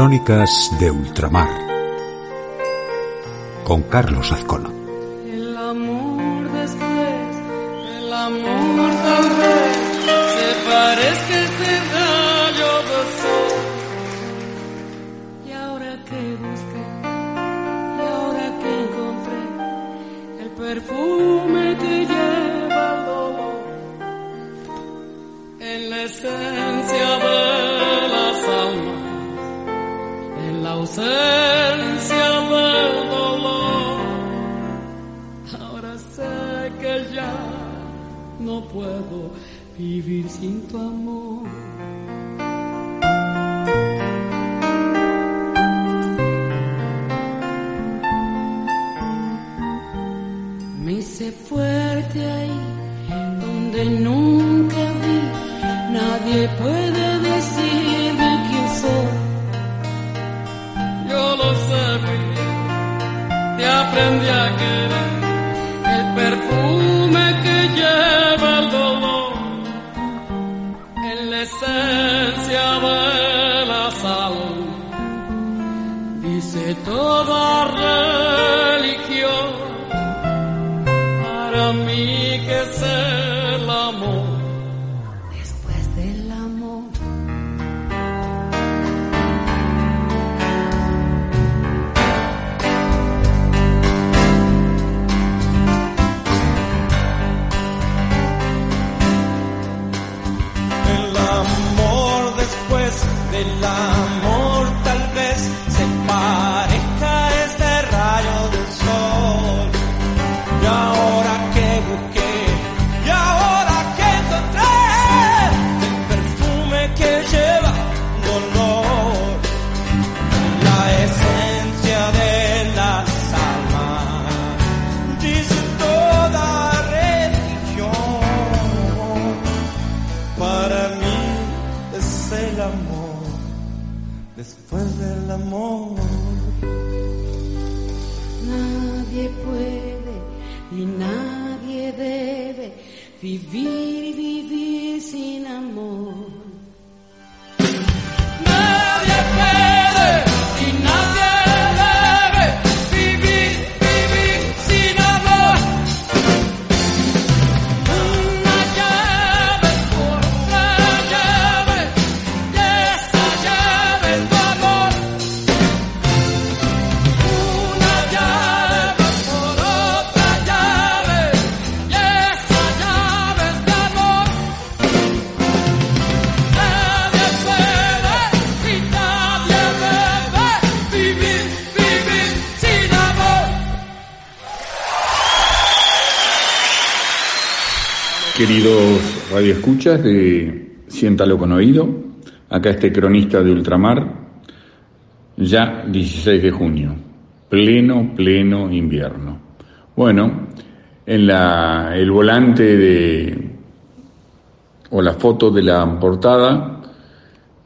Crónicas de Ultramar con Carlos Azcona. Vivir sin tu amor. Me hice fuerte ahí donde nunca vi. Nadie puede Queridos radioescuchas de Siéntalo con Oído, acá este cronista de Ultramar, ya 16 de junio, pleno, pleno invierno. Bueno, el volante de, o la foto de la portada,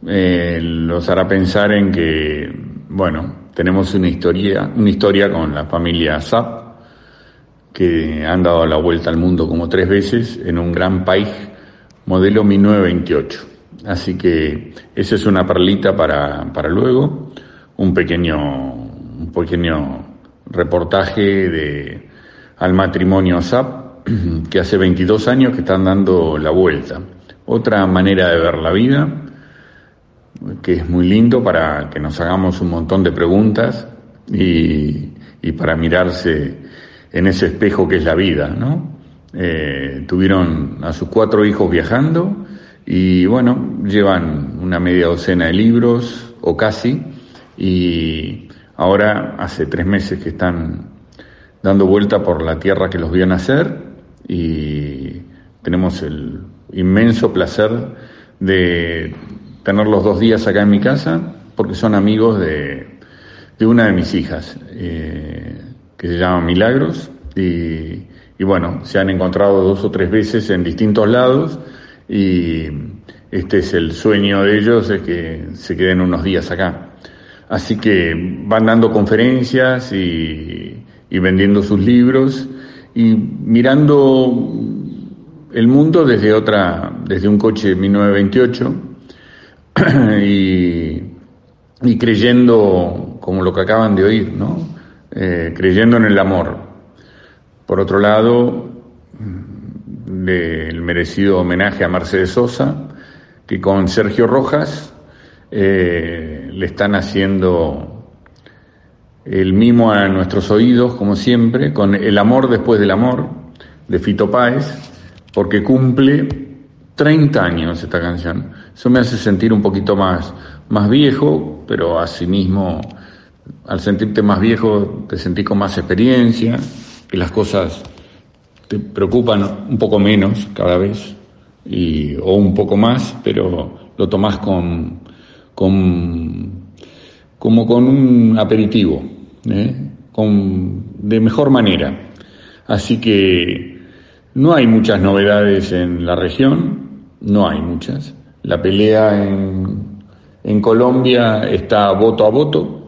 eh, los hará pensar en que, bueno, tenemos una historia, una historia con la familia Zapp, que han dado la vuelta al mundo como tres veces en un gran país modelo 1928. Así que esa es una perlita para, para luego, un pequeño, un pequeño reportaje de, al matrimonio SAP, que hace 22 años que están dando la vuelta. Otra manera de ver la vida, que es muy lindo para que nos hagamos un montón de preguntas y, y para mirarse en ese espejo que es la vida, ¿no? Eh, tuvieron a sus cuatro hijos viajando y bueno, llevan una media docena de libros o casi y ahora hace tres meses que están dando vuelta por la tierra que los vio nacer y tenemos el inmenso placer de tenerlos dos días acá en mi casa porque son amigos de, de una de mis hijas. Eh, que se llama Milagros y, y, bueno, se han encontrado dos o tres veces en distintos lados y este es el sueño de ellos, es que se queden unos días acá. Así que van dando conferencias y, y vendiendo sus libros y mirando el mundo desde otra, desde un coche 1928 y, y creyendo, como lo que acaban de oír, ¿no? Eh, creyendo en el amor. Por otro lado, del merecido homenaje a Mercedes Sosa, que con Sergio Rojas eh, le están haciendo el mimo a nuestros oídos, como siempre, con El amor después del amor, de Fito Páez, porque cumple 30 años esta canción. Eso me hace sentir un poquito más, más viejo, pero asimismo, al sentirte más viejo, te sentís con más experiencia, que las cosas te preocupan un poco menos cada vez, y, o un poco más, pero lo tomás con, con como con un aperitivo, ¿eh? con, de mejor manera. Así que no hay muchas novedades en la región, no hay muchas. La pelea en, en Colombia está voto a voto,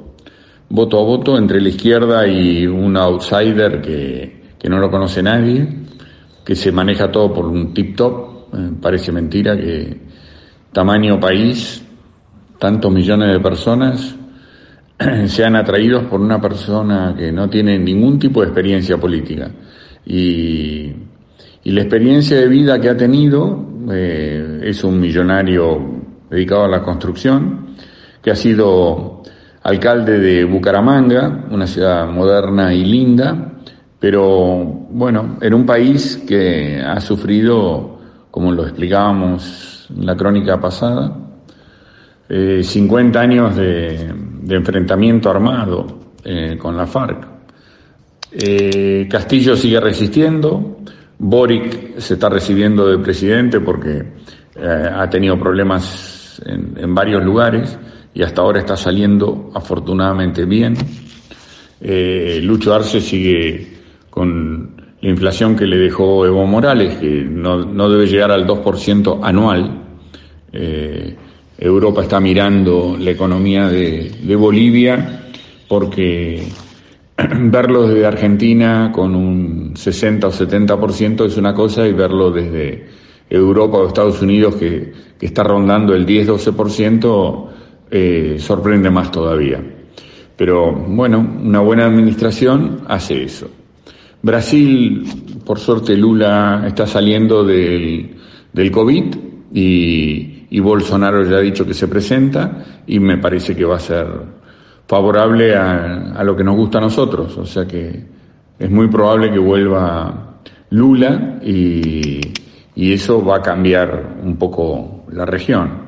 voto a voto entre la izquierda y un outsider que, que no lo conoce nadie, que se maneja todo por un tip-top, eh, parece mentira que tamaño país, tantos millones de personas, sean atraídos por una persona que no tiene ningún tipo de experiencia política. Y, y la experiencia de vida que ha tenido eh, es un millonario dedicado a la construcción, que ha sido alcalde de Bucaramanga, una ciudad moderna y linda, pero bueno, en un país que ha sufrido, como lo explicábamos en la crónica pasada, 50 eh, años de, enfrentamiento armado eh, con la FARC. Castillo sigue resistiendo, Boric se está recibiendo de presidente porque eh, ha tenido problemas en, varios lugares y hasta ahora está saliendo afortunadamente bien. Eh, Lucho Arce sigue con la inflación que le dejó Evo Morales, que no, debe llegar al 2% anual. Eh, Europa está mirando la economía de, de Bolivia porque verlo desde Argentina con un 60 o 70% es una cosa y verlo desde Europa o Estados Unidos que, que está rondando el 10-12% eh, sorprende más todavía. Pero bueno, una buena administración hace eso. Brasil, por suerte Lula está saliendo del, del COVID y, y Bolsonaro ya ha dicho que se presenta y me parece que va a ser favorable a, a, lo que nos gusta a nosotros. O sea que es muy probable que vuelva Lula y, y eso va a cambiar un poco la región.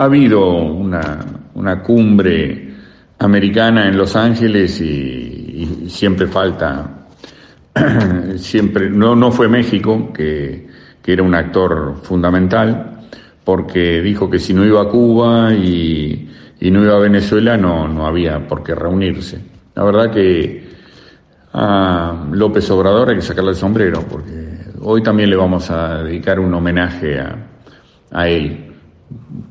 Ha habido una, una cumbre americana en Los Ángeles y, siempre falta, siempre, no, no fue México, que, que era un actor fundamental, porque dijo que si no iba a Cuba y y no iba a Venezuela, no, no había por qué reunirse. La verdad que a López Obrador hay que sacarle el sombrero, porque hoy también le vamos a dedicar un homenaje a, a él.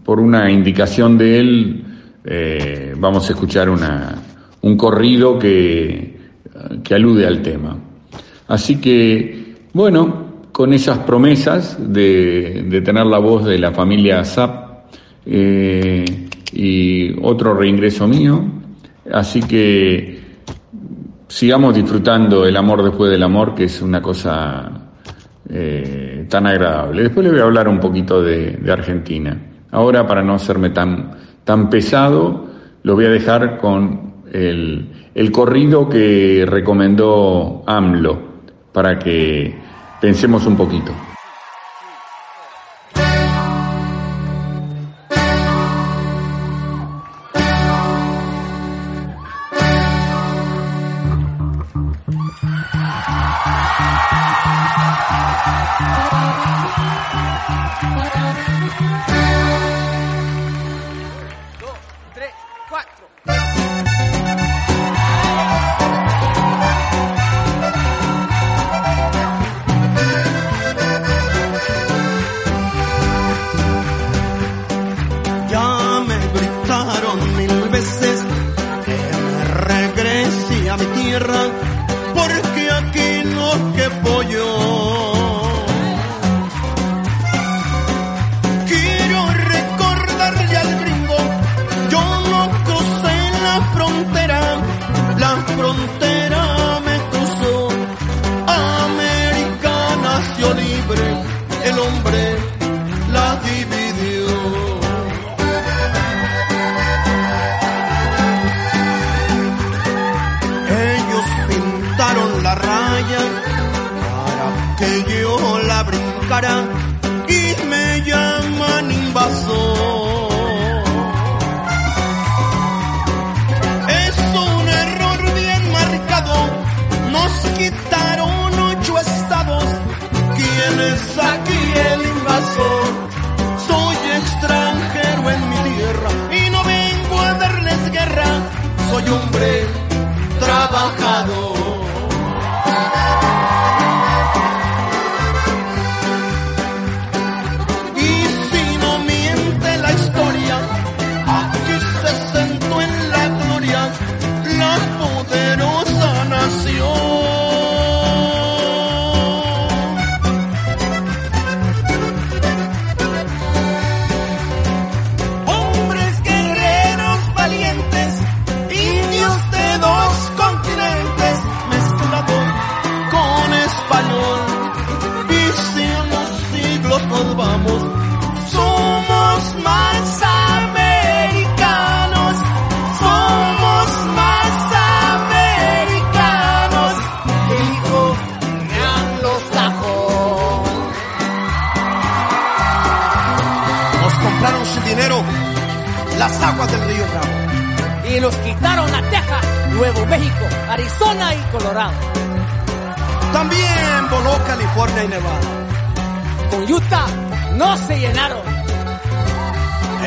Por una indicación de él, eh, vamos a escuchar una, un corrido que, que alude al tema. Así que, bueno, con esas promesas de, de tener la voz de la familia Zap, eh, y otro reingreso mío. Así que sigamos disfrutando el amor después del amor, que es una cosa eh, tan agradable. Después le voy a hablar un poquito de, Argentina. Ahora, para no hacerme tan, tan pesado, lo voy a dejar con el, el corrido que recomendó AMLO, para que pensemos un poquito.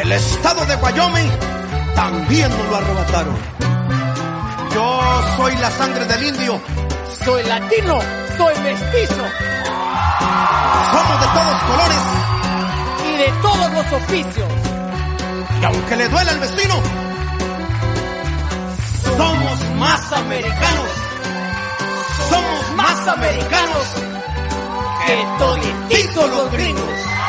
El estado de Wyoming también nos lo arrebataron. Yo soy la sangre del indio. Soy latino, soy mestizo Somos de todos colores. y de todos los oficios. Y aunque le duela al vecino, somos más americanos. Somos más americanos que todititos los gringos.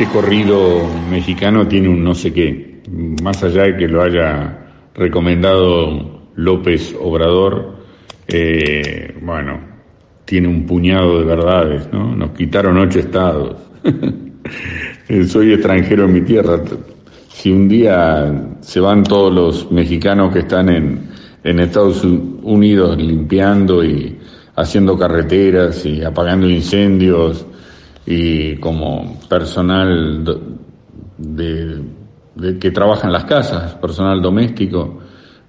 Este corrido mexicano tiene un no sé qué, más allá de que lo haya recomendado López Obrador, eh, bueno, tiene un puñado de verdades, ¿no? Nos quitaron ocho estados. Soy extranjero en mi tierra. Si un día se van todos los mexicanos que están en, en Estados Unidos limpiando y haciendo carreteras y apagando incendios y como personal de, que trabaja en las casas, personal doméstico,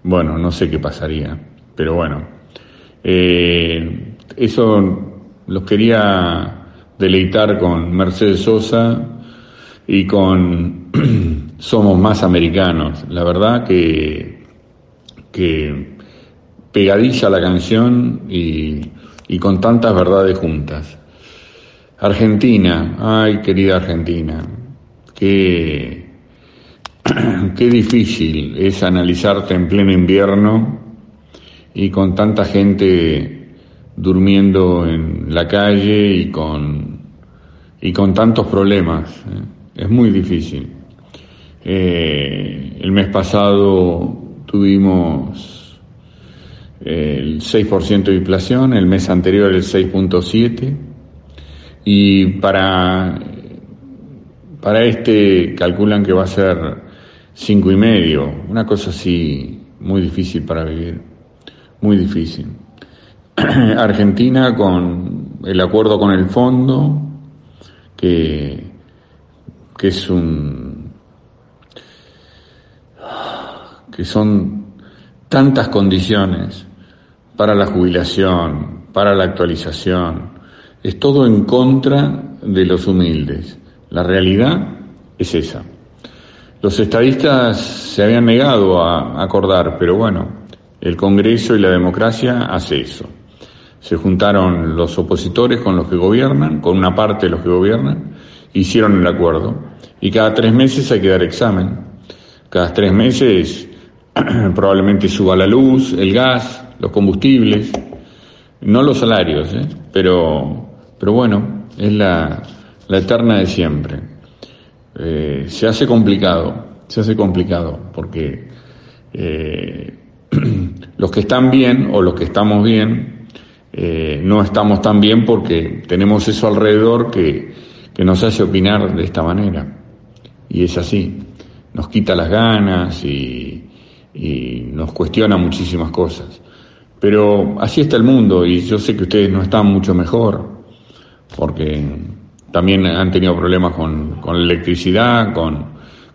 bueno, no sé qué pasaría, pero bueno, eh, eso los quería deleitar con Mercedes Sosa y con Somos Más Americanos. La verdad que, que pegadiza la canción y con tantas verdades juntas. Argentina, ay querida Argentina, qué, qué difícil es analizarte en pleno invierno y con tanta gente durmiendo en la calle y con, y con tantos problemas. ¿eh? Es muy difícil. Eh, el mes pasado tuvimos el 6% de inflación, el mes anterior el 6.7% y para, para este calculan que va a ser cinco y medio, una cosa así muy difícil para vivir, muy difícil. Argentina con el acuerdo con el fondo, que, que es un que son tantas condiciones para la jubilación, para la actualización. Es todo en contra de los humildes. La realidad es esa. Los estadistas se habían negado a acordar, pero bueno, el Congreso y la democracia hace eso. Se juntaron los opositores con los que gobiernan, con una parte de los que gobiernan, hicieron el acuerdo. Y cada tres meses hay que dar examen. Cada tres meses probablemente suba la luz, el gas, los combustibles, no los salarios, ¿eh? pero, pero bueno, es la, la eterna de siempre. Eh, se hace complicado, se hace complicado, porque eh, los que están bien o los que estamos bien, eh, no estamos tan bien porque tenemos eso alrededor que, que nos hace opinar de esta manera. Y es así, nos quita las ganas y, y nos cuestiona muchísimas cosas. Pero así está el mundo y yo sé que ustedes no están mucho mejor, porque también han tenido problemas con, con la electricidad, con,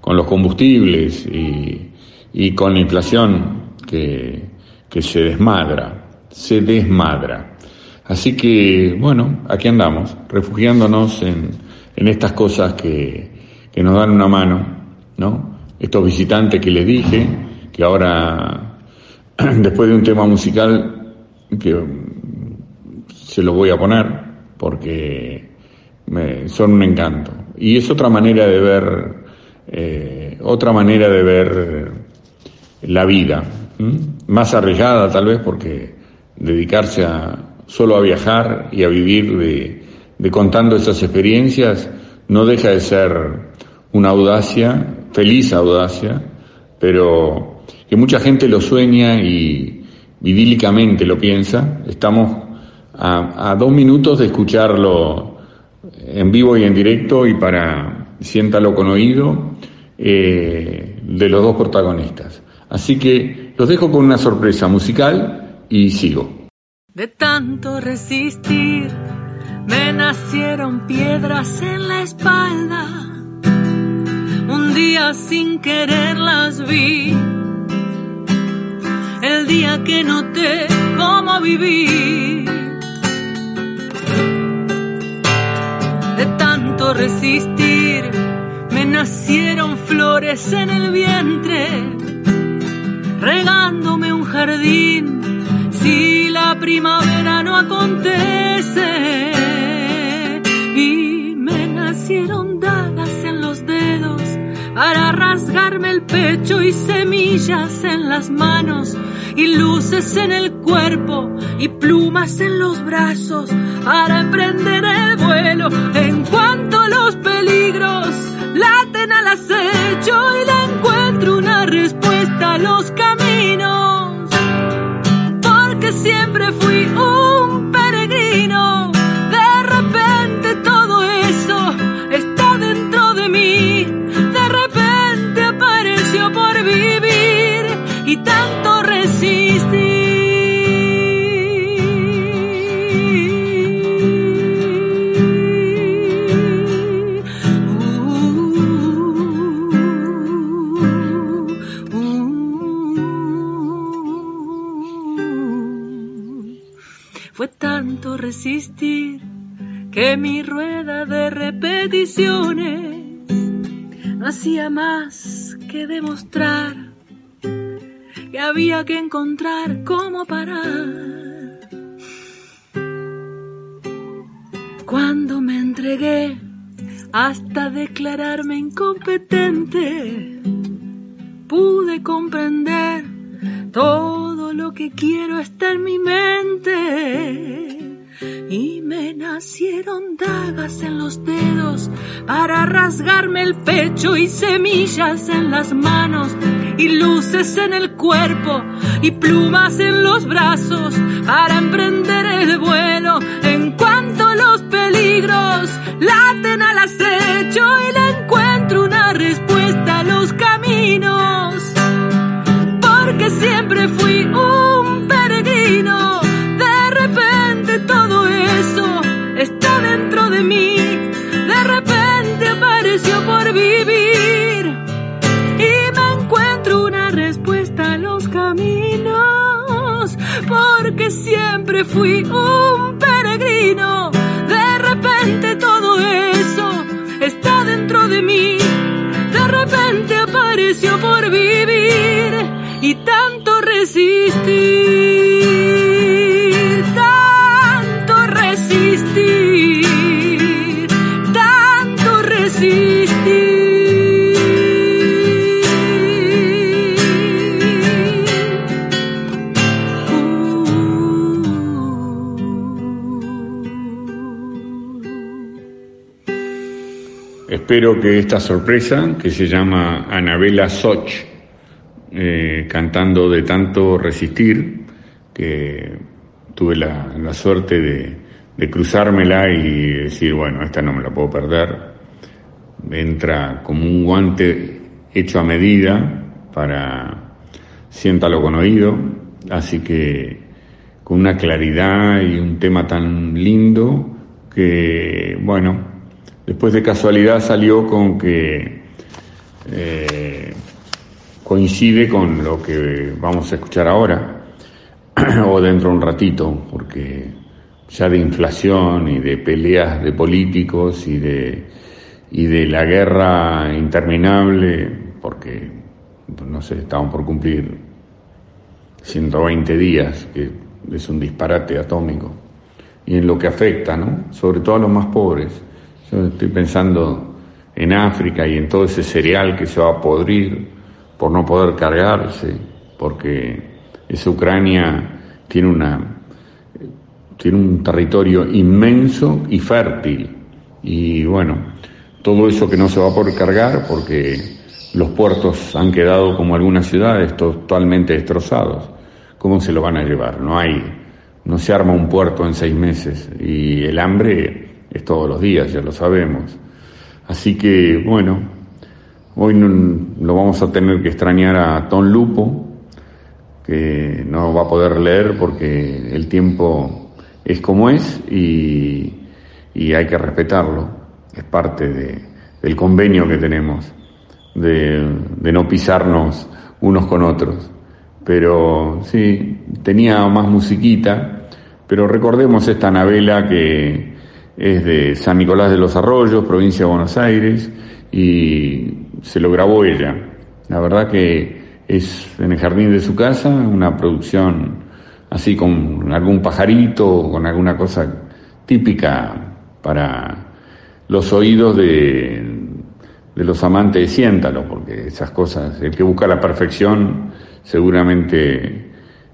con los combustibles y, y, con la inflación que, que se desmadra, se desmadra. Así que, bueno, aquí andamos, refugiándonos en, en estas cosas que, que nos dan una mano, ¿no? Estos visitantes que les dije, que ahora, después de un tema musical, que se lo voy a poner, porque me, son un encanto. Y es otra manera de ver, eh, otra manera de ver la vida, más arriesgada tal vez, porque dedicarse a, solo a viajar y a vivir de, de contando esas experiencias no deja de ser una audacia, feliz audacia, pero que mucha gente lo sueña y idílicamente lo piensa. Estamos a, a, dos minutos de escucharlo en vivo y en directo y para siéntalo con oído eh, de los dos protagonistas. Así que los dejo con una sorpresa musical y sigo. De tanto resistir, me nacieron piedras en la espalda. Un día sin querer las vi el día que noté cómo vivir. Resistir, me nacieron flores en el vientre, regándome un jardín. Si la primavera no acontece, y me nacieron dagas en los dedos para rasgarme el pecho y semillas en las manos y luces en el cuerpo y plumas en los brazos para emprender el vuelo. En cuanto los peligros laten al acecho y le encuentro una respuesta a los caminos. Porque siempre fui un resistir que mi rueda de repeticiones no hacía más que demostrar que había que encontrar cómo parar. Cuando me entregué hasta declararme incompetente, pude comprender todo lo que quiero está en mi mente. Y me nacieron dagas en los dedos para rasgarme el pecho y semillas en las manos y luces en el cuerpo y plumas en los brazos para emprender el vuelo. En cuanto los peligros laten al acecho y le encuentro una respuesta a los caminos porque siempre fui un está dentro de mí de repente apareció por vivir y me encuentro una respuesta a los caminos porque siempre fui un peregrino. De repente todo eso está dentro de mí. De repente apareció por vivir y tanto resistir, Espero que esta sorpresa, que se llama Anabela Soch, eh, cantando de tanto resistir, que tuve la, la suerte de, de cruzármela y decir, bueno, esta no me la puedo perder. Entra como un guante hecho a medida para siéntalo con oído, así que con una claridad y un tema tan lindo que, bueno, después de casualidad salió con que eh, coincide con lo que vamos a escuchar ahora o dentro de un ratito, porque ya de inflación y de peleas de políticos y de, y de la guerra interminable, porque no sé, estaban por cumplir 120 días, que es un disparate atómico, y en lo que afecta, ¿no? Sobre todo a los más pobres. Yo estoy pensando en África y en todo ese cereal que se va a podrir por no poder cargarse, porque esa Ucrania tiene una tiene un territorio inmenso y fértil. Y bueno, todo eso que no se va a poder cargar porque los puertos han quedado como algunas ciudades totalmente destrozados. ¿Cómo se lo van a llevar? No hay, no se arma un puerto en seis meses y el hambre es todos los días, ya lo sabemos. Así que bueno, hoy no, lo vamos a tener que extrañar a Ton Lupo, que no va a poder leer porque el tiempo es como es y, y hay que respetarlo. Es parte de, del convenio que tenemos de, de no pisarnos unos con otros. Pero sí, tenía más musiquita, pero recordemos esta novela que es de San Nicolás de los Arroyos, provincia de Buenos Aires, y se lo grabó ella. La verdad que es en el jardín de su casa, una producción así con algún pajarito, con alguna cosa típica para los oídos de, de los amantes de Siéntalo, porque esas cosas, el que busca la perfección seguramente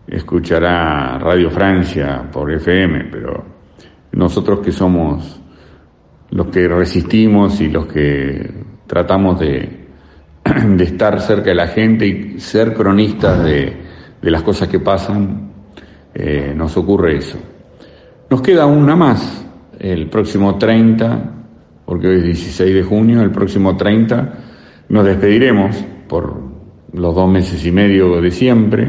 escuchará Radio Francia por FM, pero nosotros que somos los que resistimos y los que tratamos de, de estar cerca de la gente y ser cronistas de, de las cosas que pasan, eh, nos ocurre eso. Nos queda una más, el próximo 30, porque hoy es 16 de junio, el próximo 30 nos despediremos por los dos meses y medio de siempre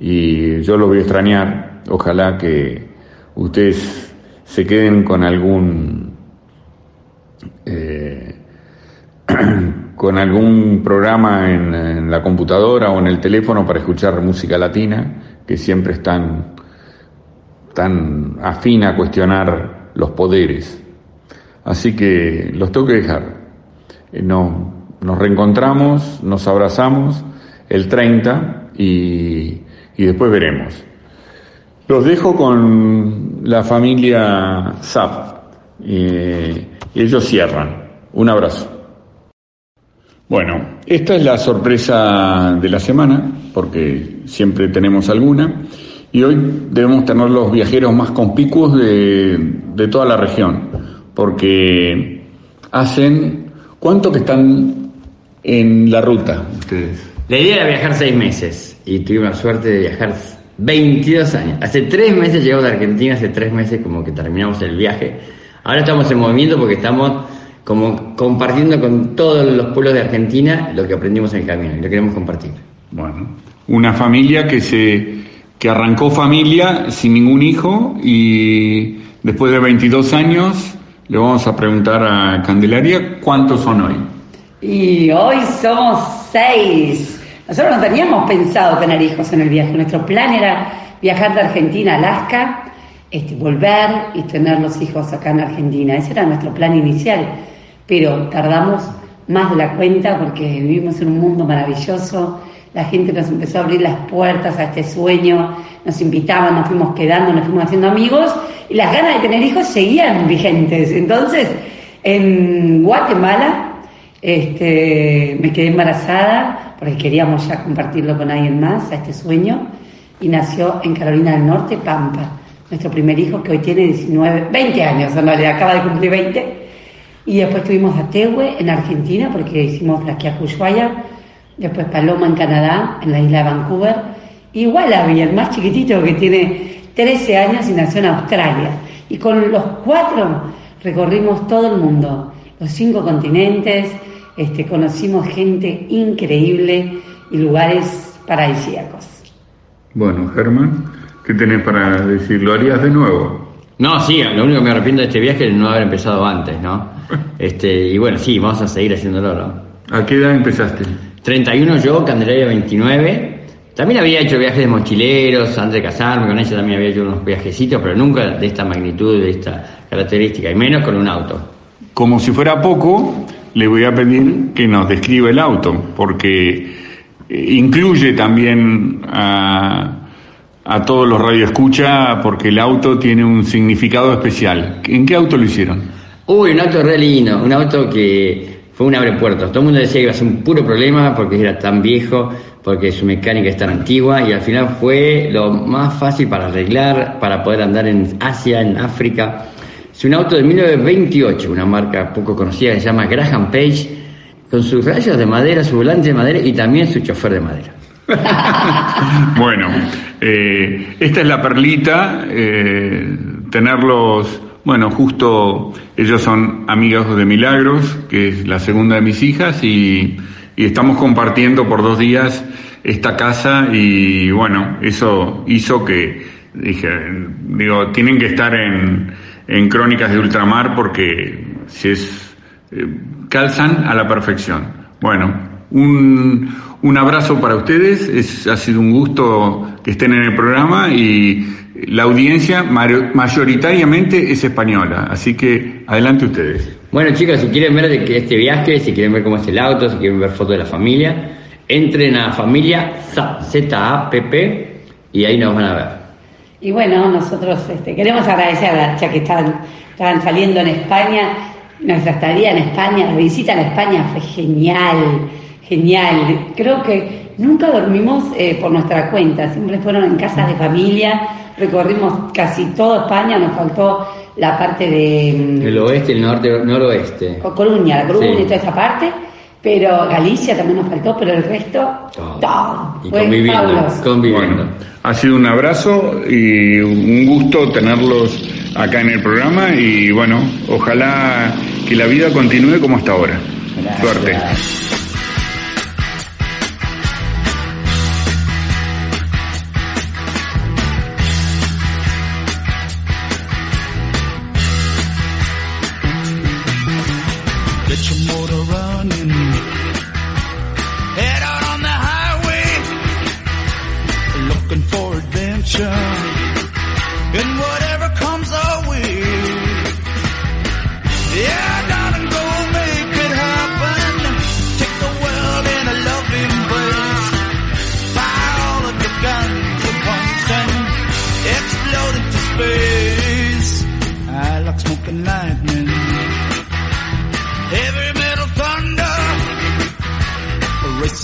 y yo lo voy a extrañar. Ojalá que ustedes se queden con algún eh, con algún programa en, la computadora o en el teléfono para escuchar música latina que siempre están tan afín a cuestionar los poderes. Así que los tengo que dejar. Eh, no, nos reencontramos, nos abrazamos el 30 y, y después veremos. Los dejo con la familia Zap. Eh, ellos cierran. Un abrazo. Bueno, esta es la sorpresa de la semana, porque siempre tenemos alguna, y hoy debemos tener los viajeros más conspicuos de, de toda la región, porque hacen, ¿cuánto que están en la ruta ustedes? La idea era viajar seis meses, y tuvimos la suerte de viajar 22 años. Hace tres meses llegamos de Argentina, hace tres meses como que terminamos el viaje. Ahora estamos en movimiento porque estamos como compartiendo con todos los pueblos de Argentina lo que aprendimos en el camino y lo queremos compartir. Bueno, una familia que se que arrancó familia sin ningún hijo y después de 22 años le vamos a preguntar a Candelaria cuántos son hoy. Y hoy somos seis. Nosotros no teníamos pensado tener hijos en el viaje. Nuestro plan era viajar de Argentina a Alaska, este, volver y tener los hijos acá en Argentina. Ese era nuestro plan inicial, pero tardamos más de la cuenta porque vivimos en un mundo maravilloso. La gente nos empezó a abrir las puertas a este sueño, nos invitaban, nos fuimos quedando, nos fuimos haciendo amigos y las ganas de tener hijos seguían vigentes. Entonces, en Guatemala este, me quedé embarazada porque queríamos ya compartirlo con alguien más, a este sueño, y nació en Carolina del Norte, Pampa, nuestro primer hijo que hoy tiene 19, 20 años, en realidad acaba de cumplir 20. Y después tuvimos a Tehue en Argentina porque hicimos Ushuaia, después Paloma en Canadá, en la isla de Vancouver, y Wallaby, el más chiquitito que tiene 13 años y nació en Australia. Y con los cuatro recorrimos todo el mundo, los cinco continentes, este, conocimos gente increíble y lugares paradisíacos. Bueno, Germán, ¿qué tenés para decir? ¿Lo harías de nuevo? No, sí, lo único que me arrepiento de este viaje es no haber empezado antes, ¿no? Este, y bueno, sí, vamos a seguir haciéndolo, ¿no? ¿A qué edad empezaste? 31 yo, Candelaria 29. También había hecho viajes de mochileros antes de casarme, con ella también había hecho unos viajecitos, pero nunca de esta magnitud, de esta característica, y menos con un auto. Como si fuera poco, le voy a pedir que nos describa el auto, porque eh, incluye también a, todos los radioescucha, porque el auto tiene un significado especial. ¿En qué auto lo hicieron? Uy, un auto re lindo, un auto que fue un abre puertos. Todo el mundo decía que iba a ser un puro problema porque era tan viejo, porque su mecánica es tan antigua y al final fue lo más fácil para arreglar, para poder andar en Asia, en África. Es un auto de 1928, una marca poco conocida que se llama Graham Page, con sus rayos de madera, su volante de madera y también su chofer de madera. bueno, eh, esta es la perlita, eh, tenerlos, bueno, justo ellos son amigos de Milagros, que es la segunda de mis hijas, y, y estamos compartiendo por dos días esta casa y bueno, eso hizo que, dije, digo, tienen que estar en, en Crónicas de Ultramar porque si es, eh, calzan a la perfección. Bueno, un, un abrazo para ustedes, es, ha sido un gusto que estén en el programa y la audiencia mayoritariamente es española, así que adelante ustedes. Bueno chicos, si quieren ver este viaje, si quieren ver cómo es el auto, si quieren ver fotos de la familia, entren a familia Z-A-P-P y ahí nos van a ver. Y bueno, nosotros este, queremos agradecer, ya que están, estaban saliendo en España, nuestra estadía en España, la visita en España fue genial, genial. Creo que nunca dormimos eh, por nuestra cuenta, siempre fueron en casas de familia, recorrimos casi toda España, nos faltó la parte de... mm, El oeste, el norte, noroeste. Coruña, la Coruña Sí. y toda esa parte, pero Galicia también nos faltó, pero el resto, todo. Y conviviendo. Bueno, ha sido un abrazo y un gusto tenerlos acá en el programa y bueno, ojalá que la vida continúe como hasta ahora. Gracias. Suerte.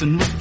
listen.